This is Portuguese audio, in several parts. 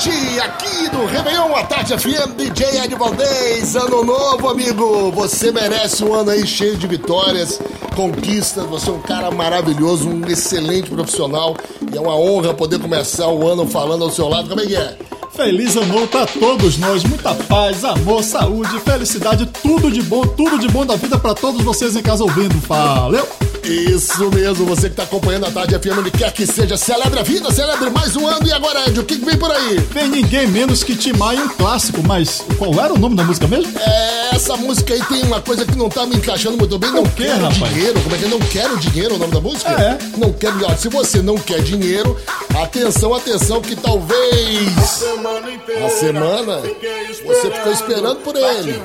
tarde, aqui do Réveillon, a tarde FM, DJ Ed Valdez, ano novo, amigo. Você merece um ano aí cheio de vitórias, conquistas. Você é um cara maravilhoso, um excelente profissional. E é uma honra poder começar o ano falando ao seu lado. Como é que é? Feliz ano novo pra todos nós, muita paz, amor, saúde, felicidade, tudo de bom, tudo de bom da vida para todos vocês em casa ouvindo. Valeu! Isso mesmo, você que está acompanhando a Tarde FM, onde quer que seja, celebre a vida, celebre mais um ano. E agora, Ed, o que, que vem por aí? Vem ninguém menos que Tim Maia, um clássico, mas qual era o nome da música mesmo? É, essa música aí tem uma coisa que não tá me encaixando muito bem. Não quero rapaz? dinheiro. Como é que é? Não quero dinheiro, o nome da música? É. Não quero dinheiro. Se você não quer dinheiro, atenção, atenção, que talvez a semana você ficou esperando por ele.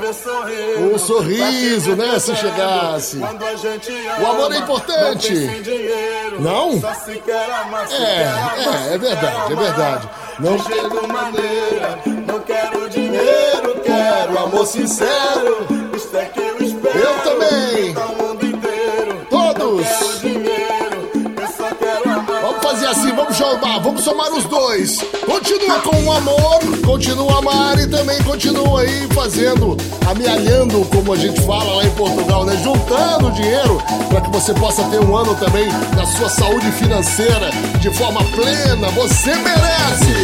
Um sorriso, né? Se chegasse. O amor é importante. Não? É, é, é verdade, é verdade. Não quero maneira, não quero dinheiro, quero amor sincero. Isto é que eu espero. Eu também. Todos. Vamos somar, os dois. Continua com o amor, continua a amar e também continua aí fazendo, amealhando, como a gente fala lá em Portugal, né? Juntando dinheiro para que você possa ter um ano também na sua saúde financeira de forma plena. Você merece!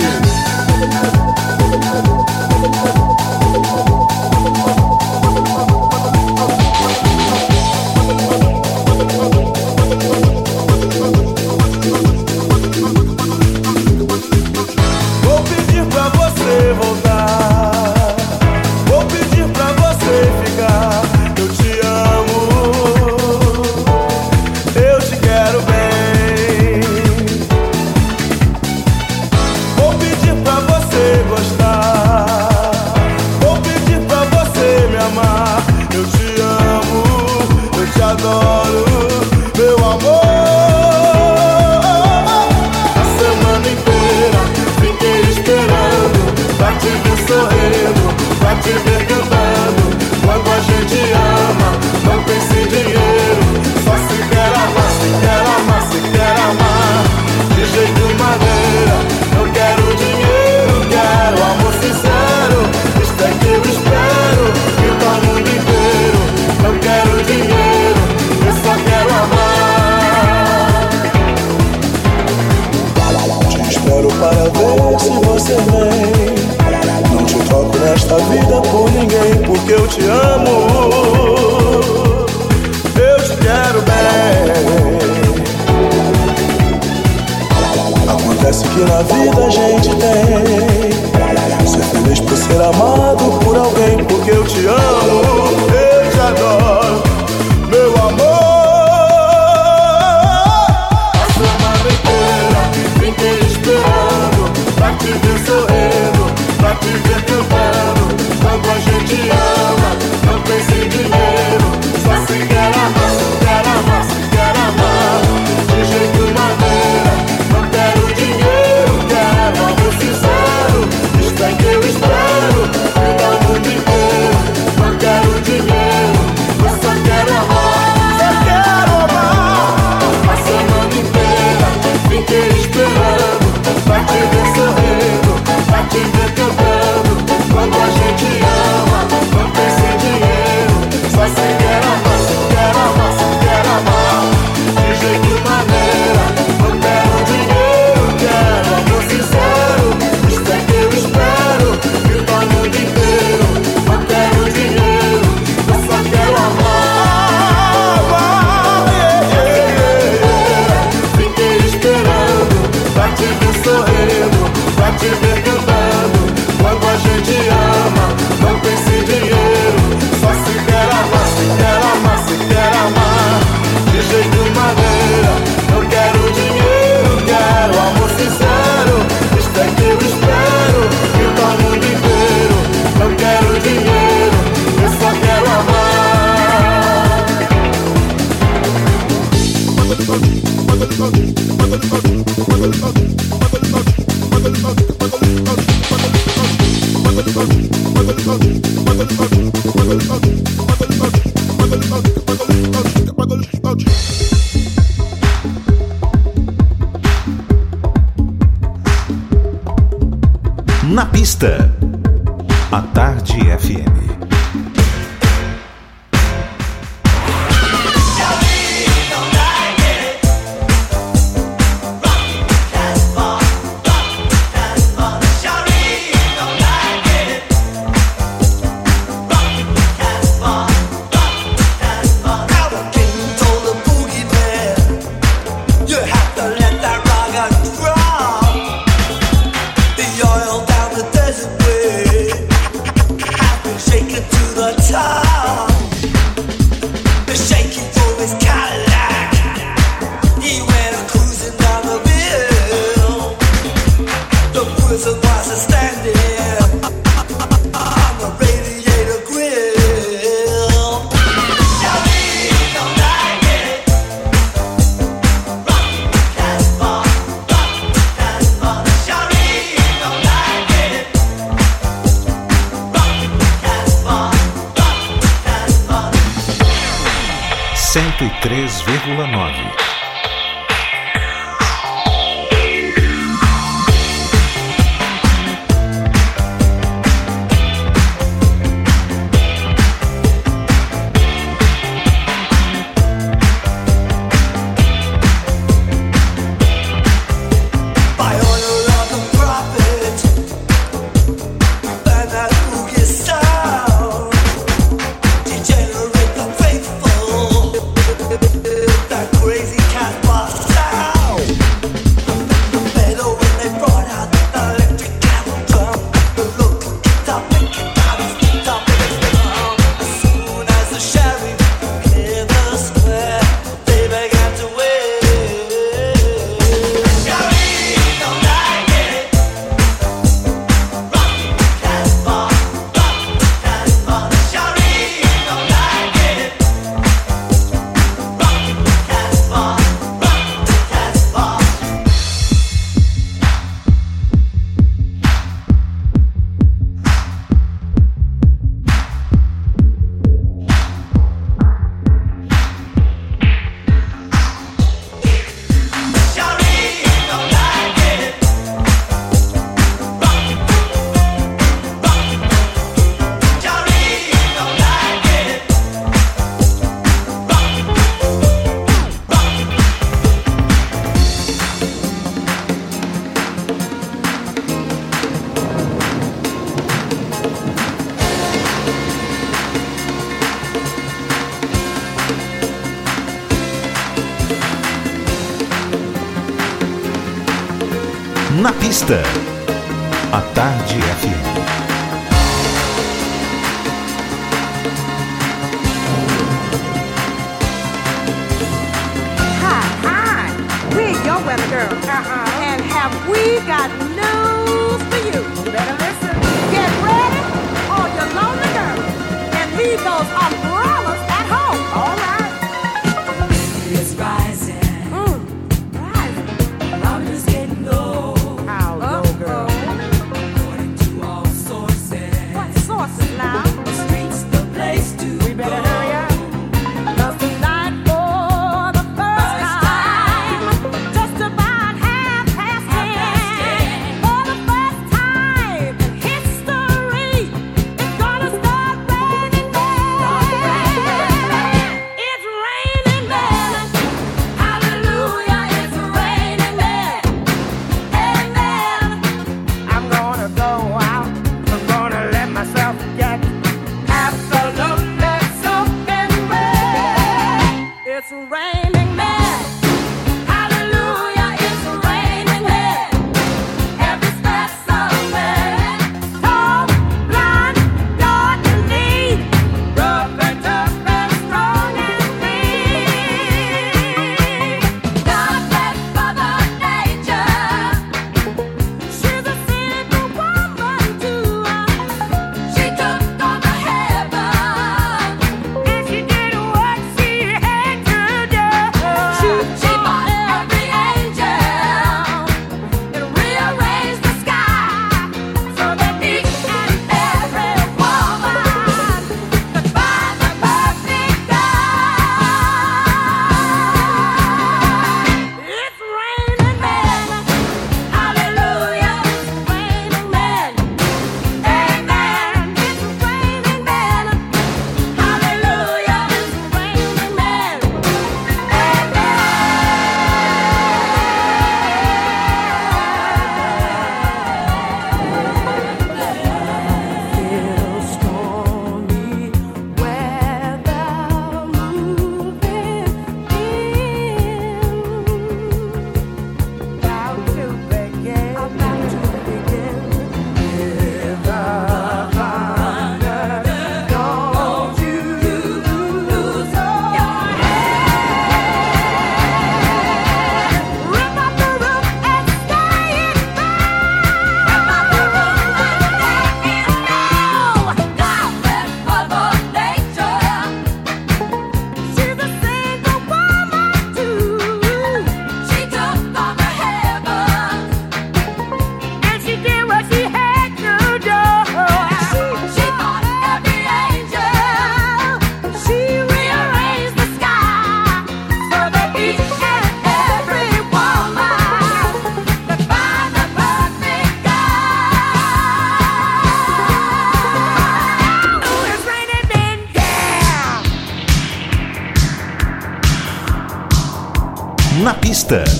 There.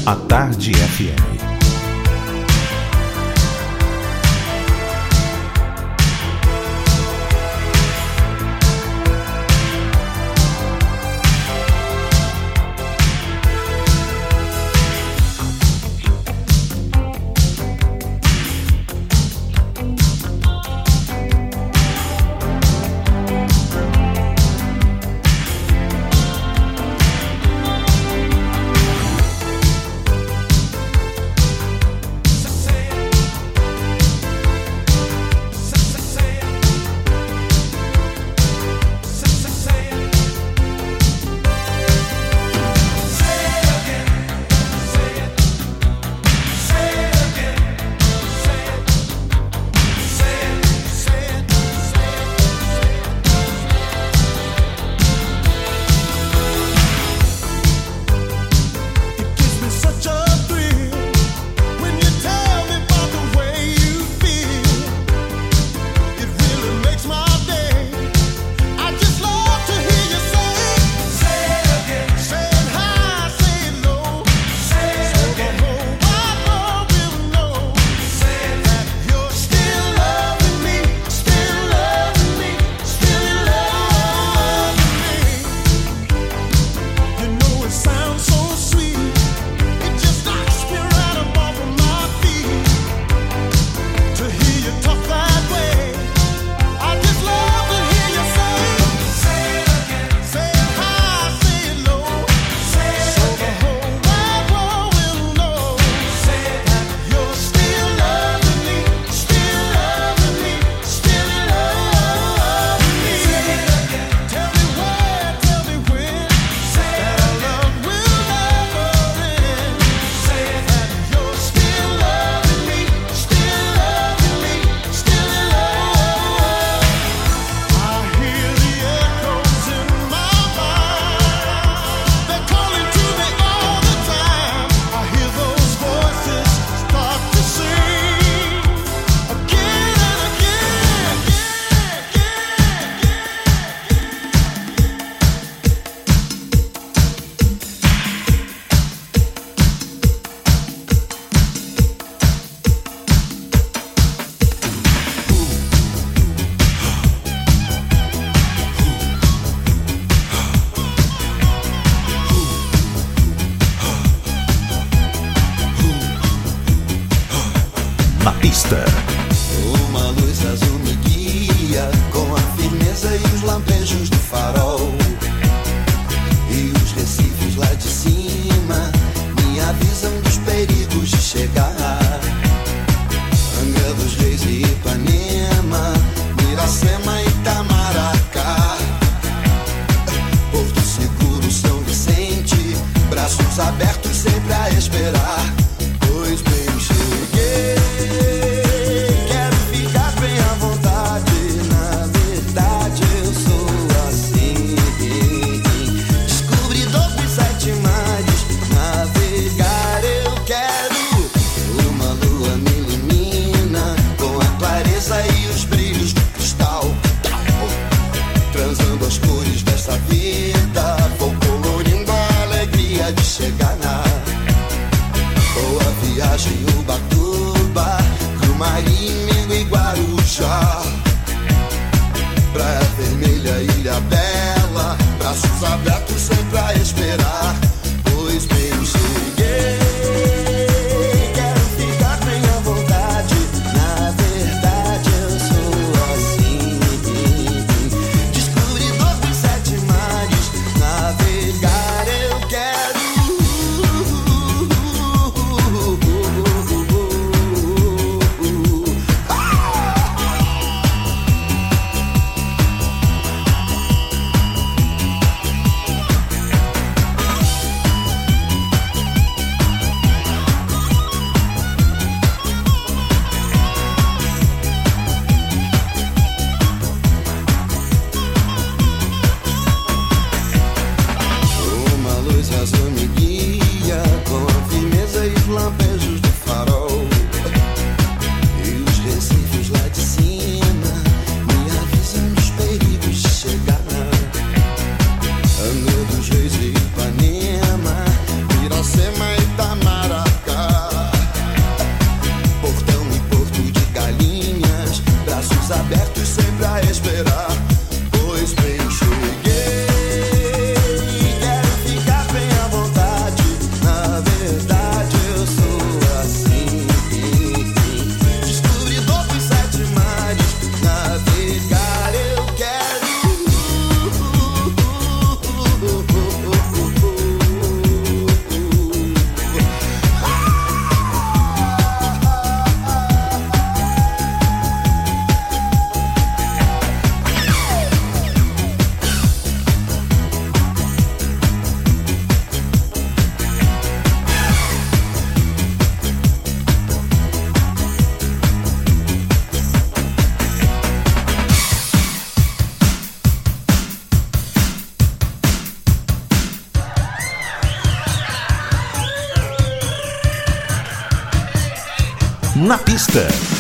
A Tarde FM. Na pista.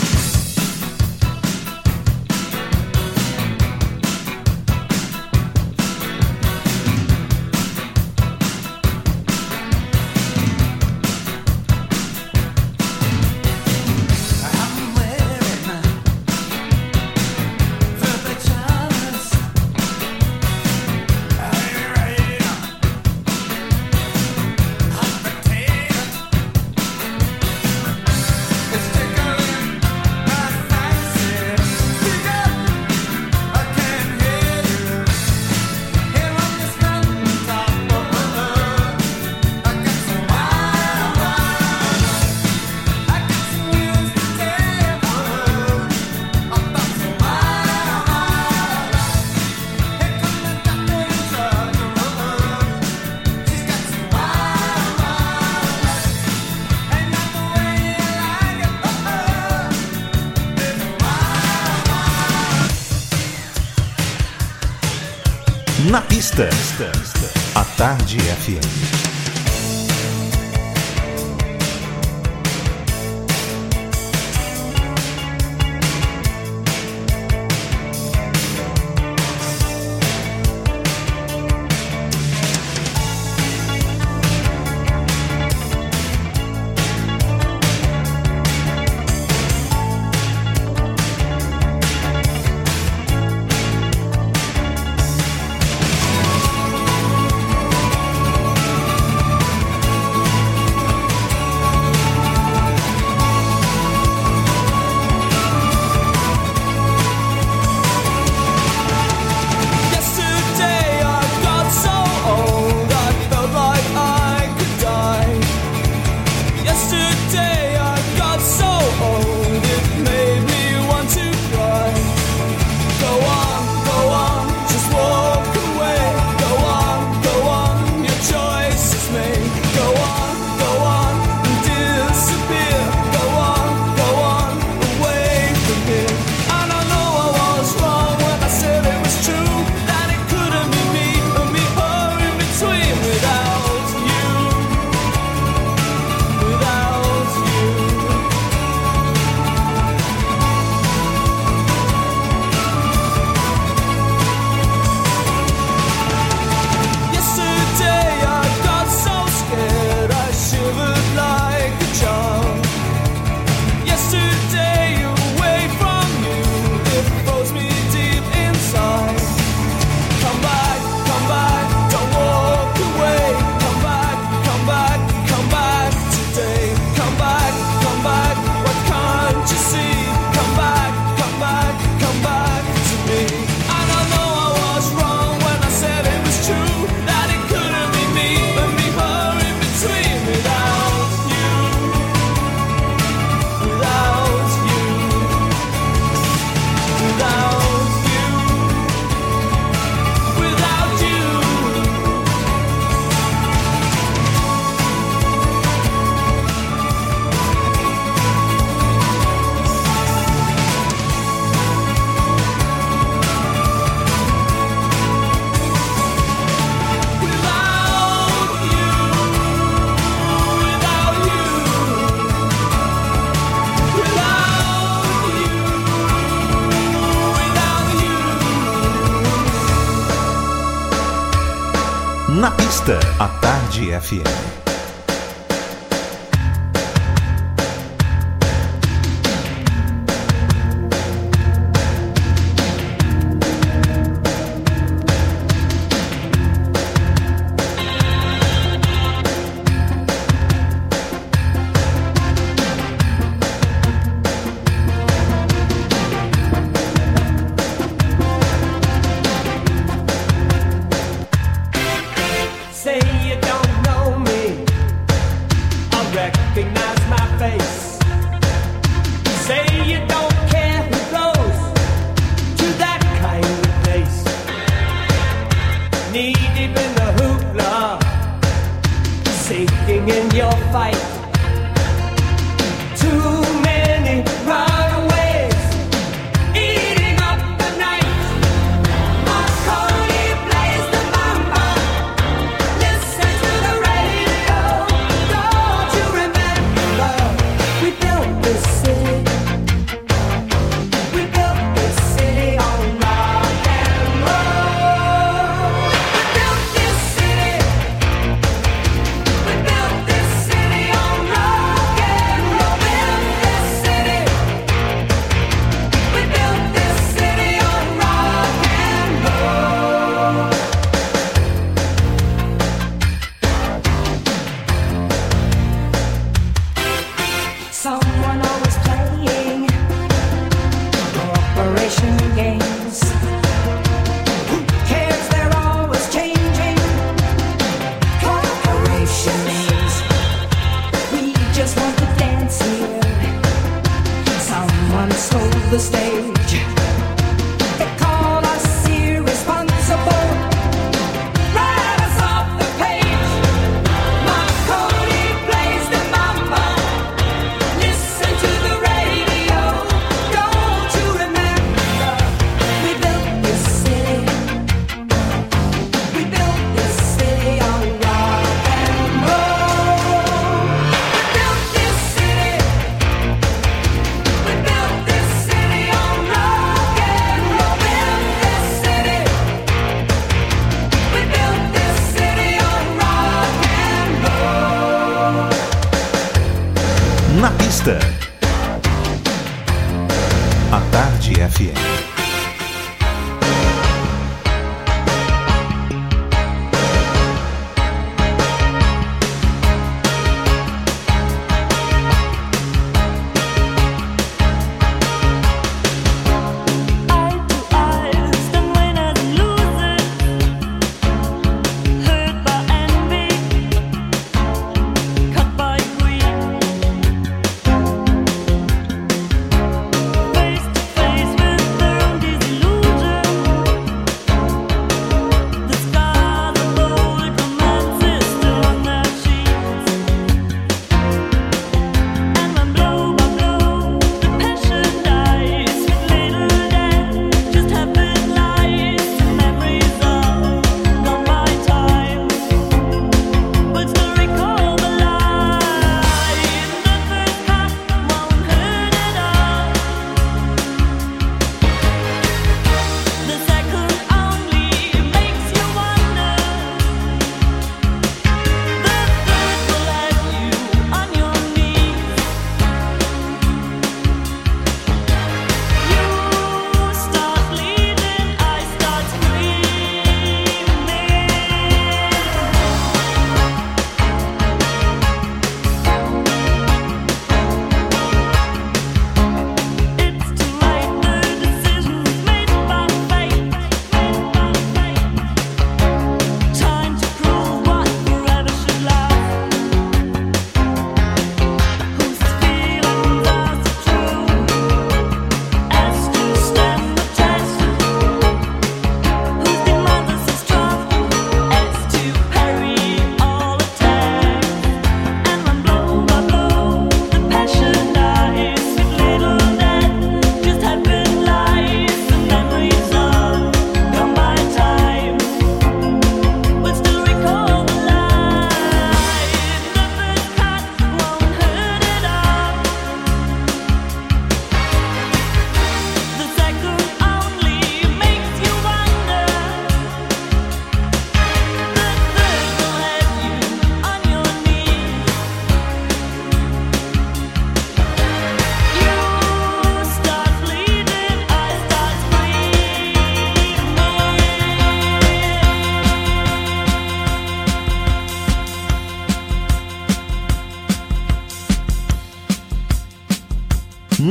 Tarde FM.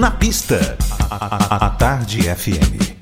Pista. A, a, a Tarde FM.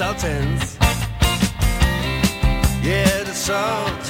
Sultans, yeah, the Sultans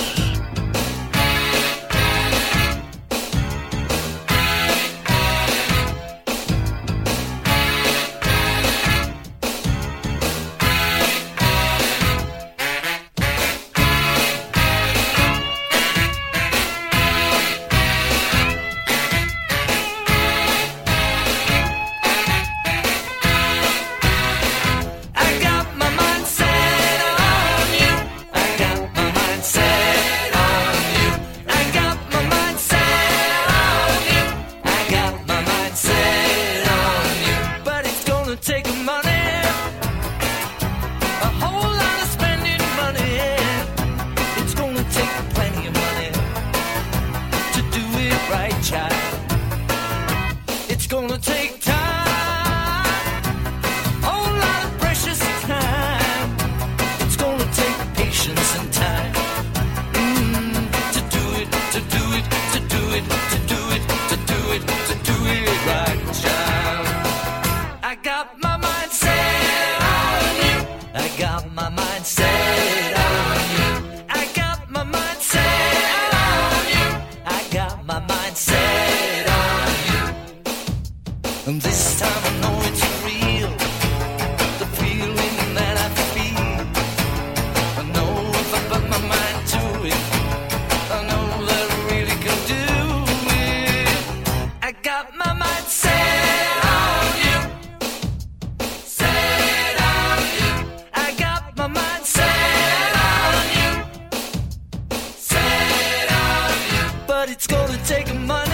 but it's gonna take a month.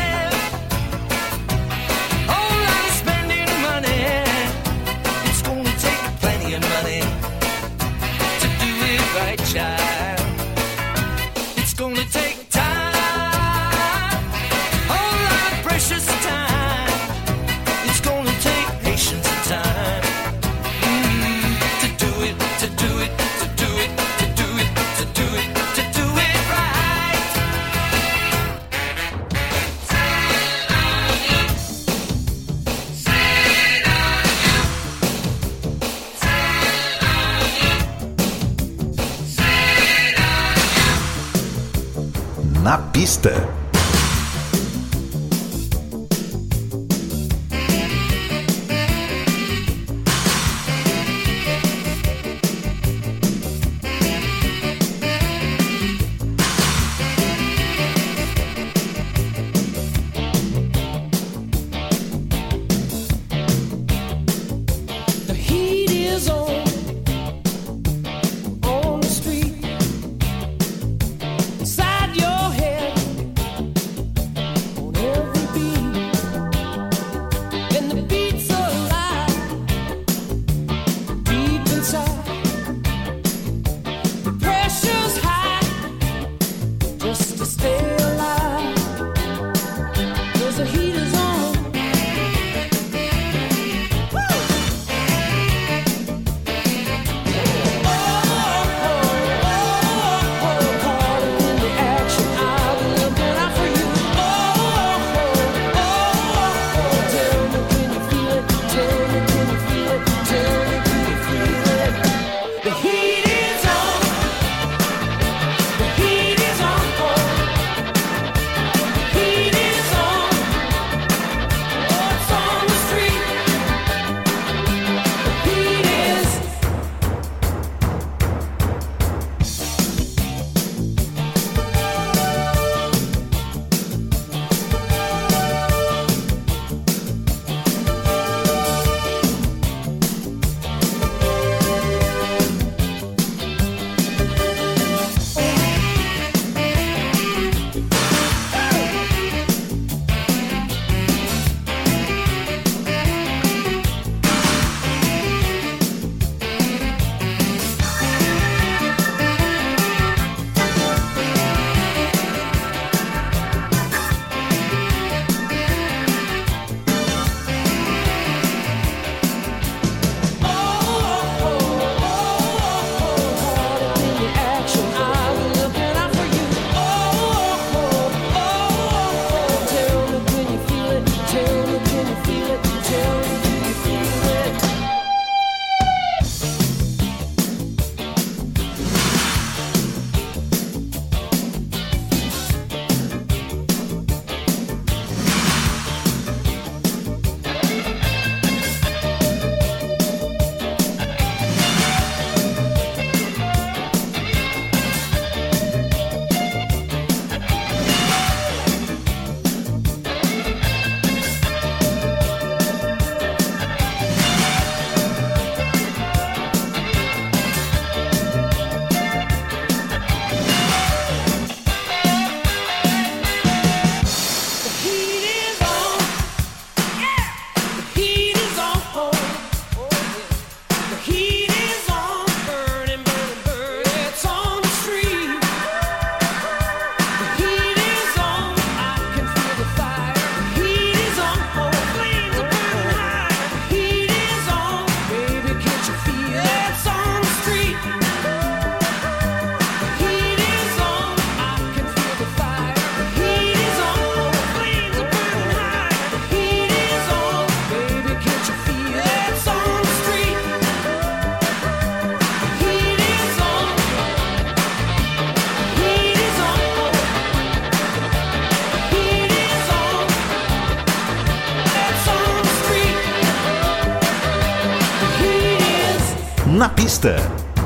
Step.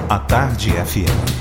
A Tarde FM.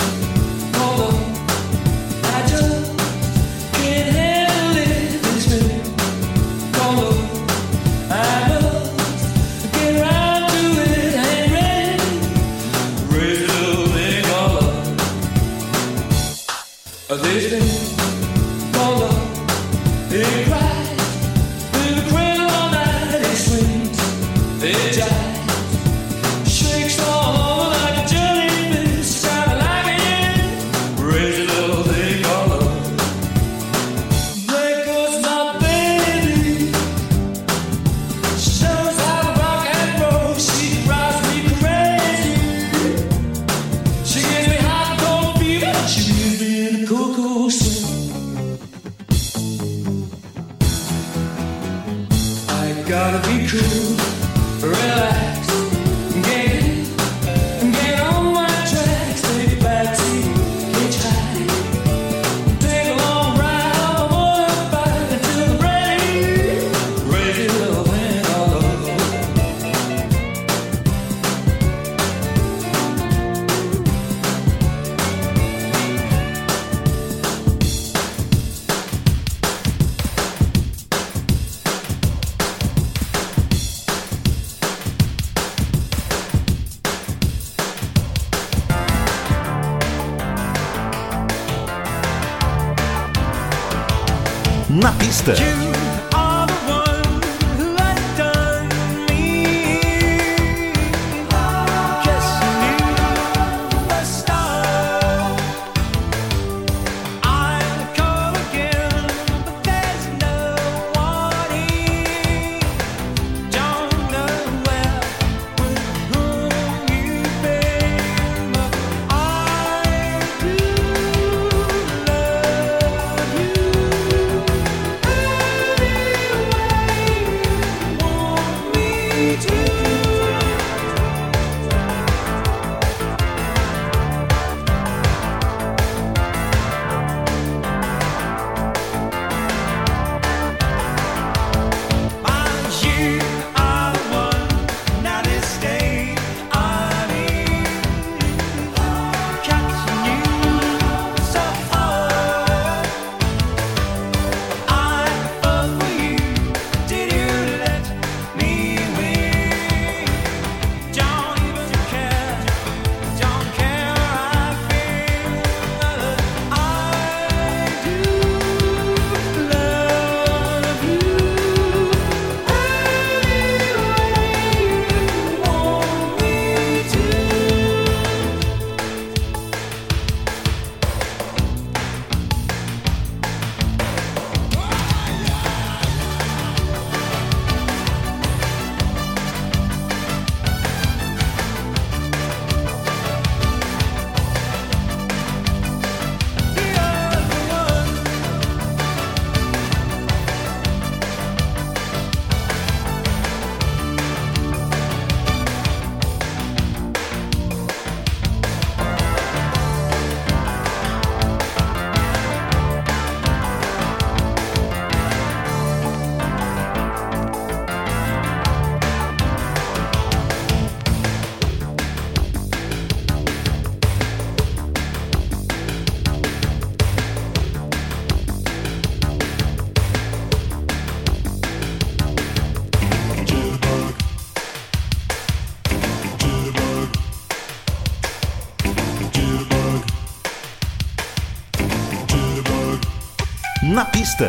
Na pista.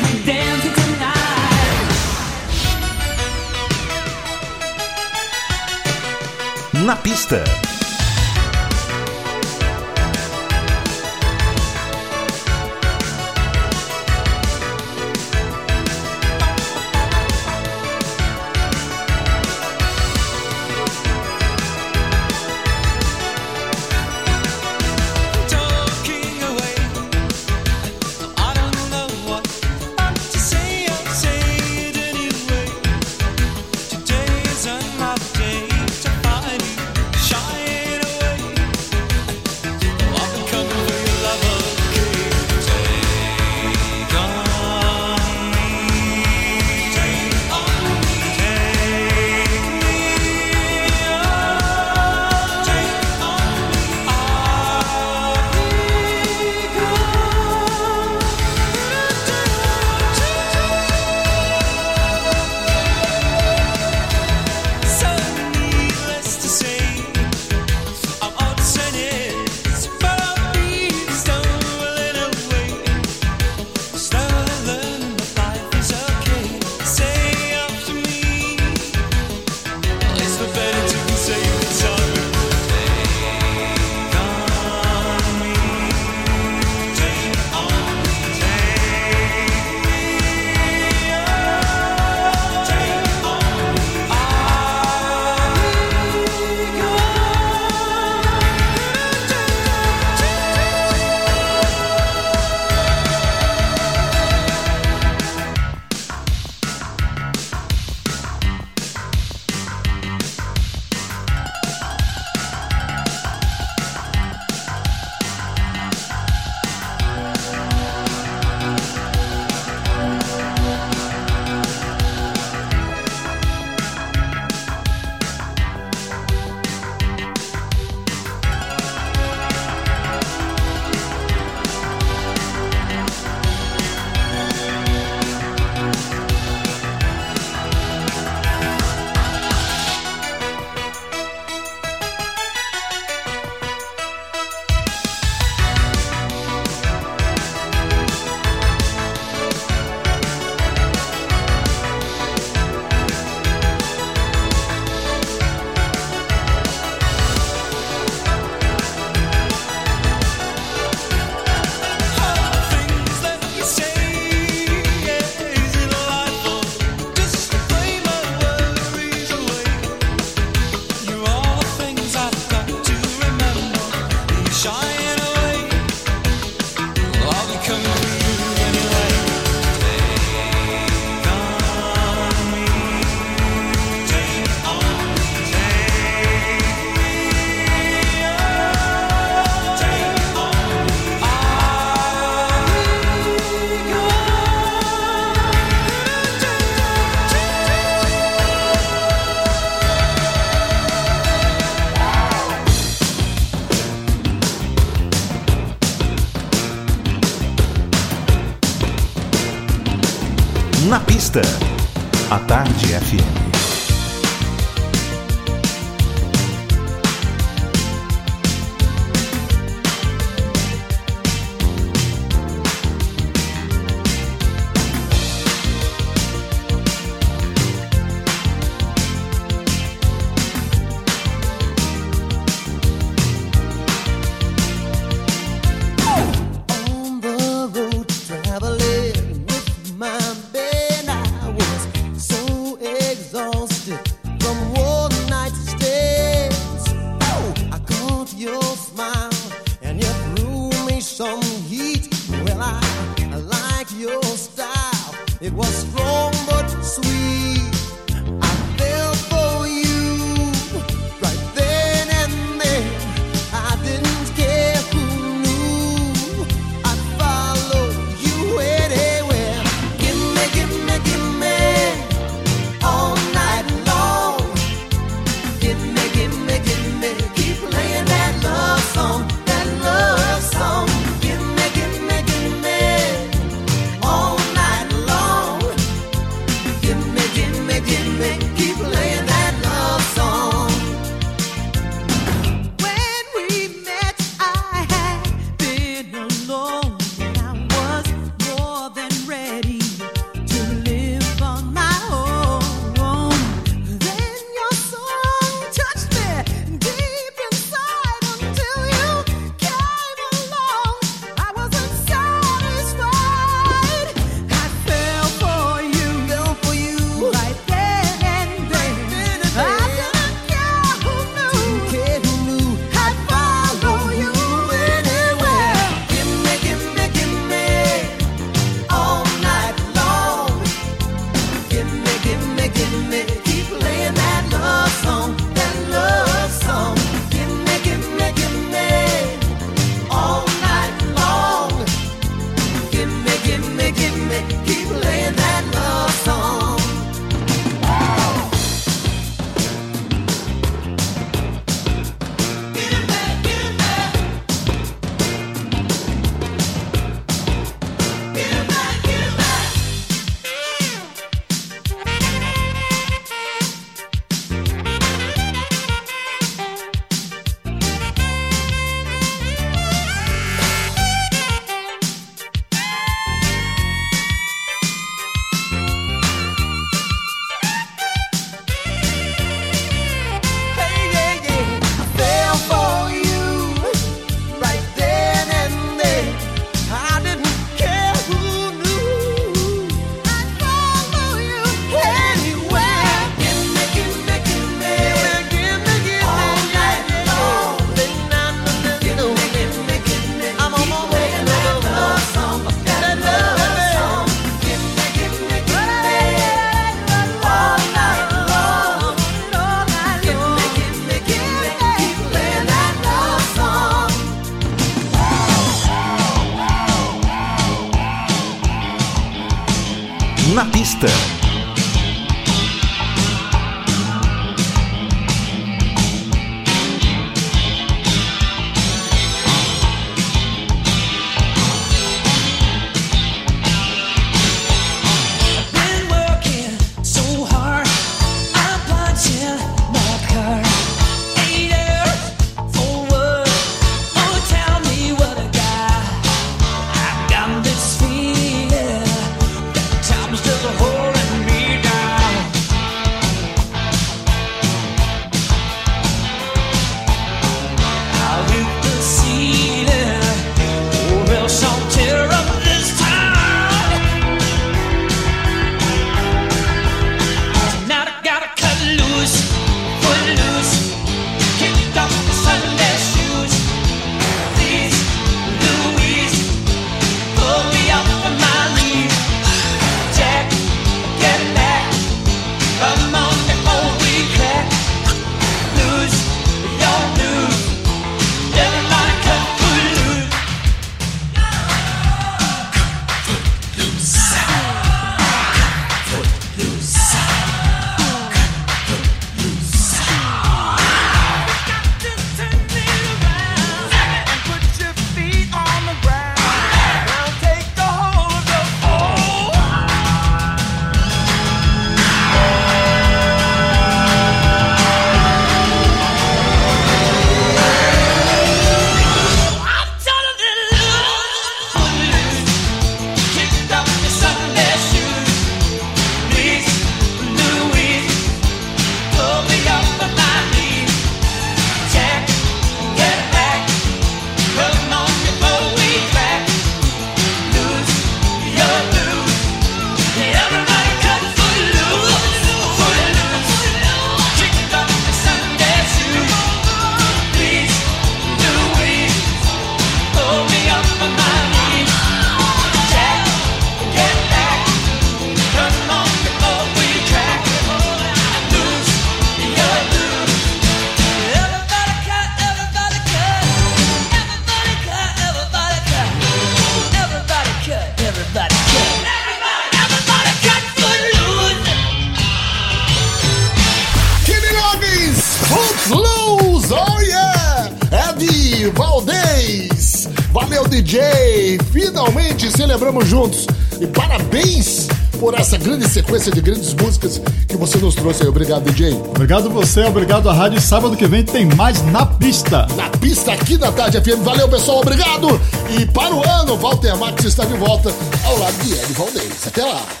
Grandes músicas que você nos trouxe aí. Obrigado, DJ. Obrigado você, obrigado à rádio. Sábado que vem tem mais na pista. Na pista aqui da Tarde FM. Valeu, pessoal. Obrigado. E para o ano, Walter Max está de volta ao lado de Ed Valdez. Até lá.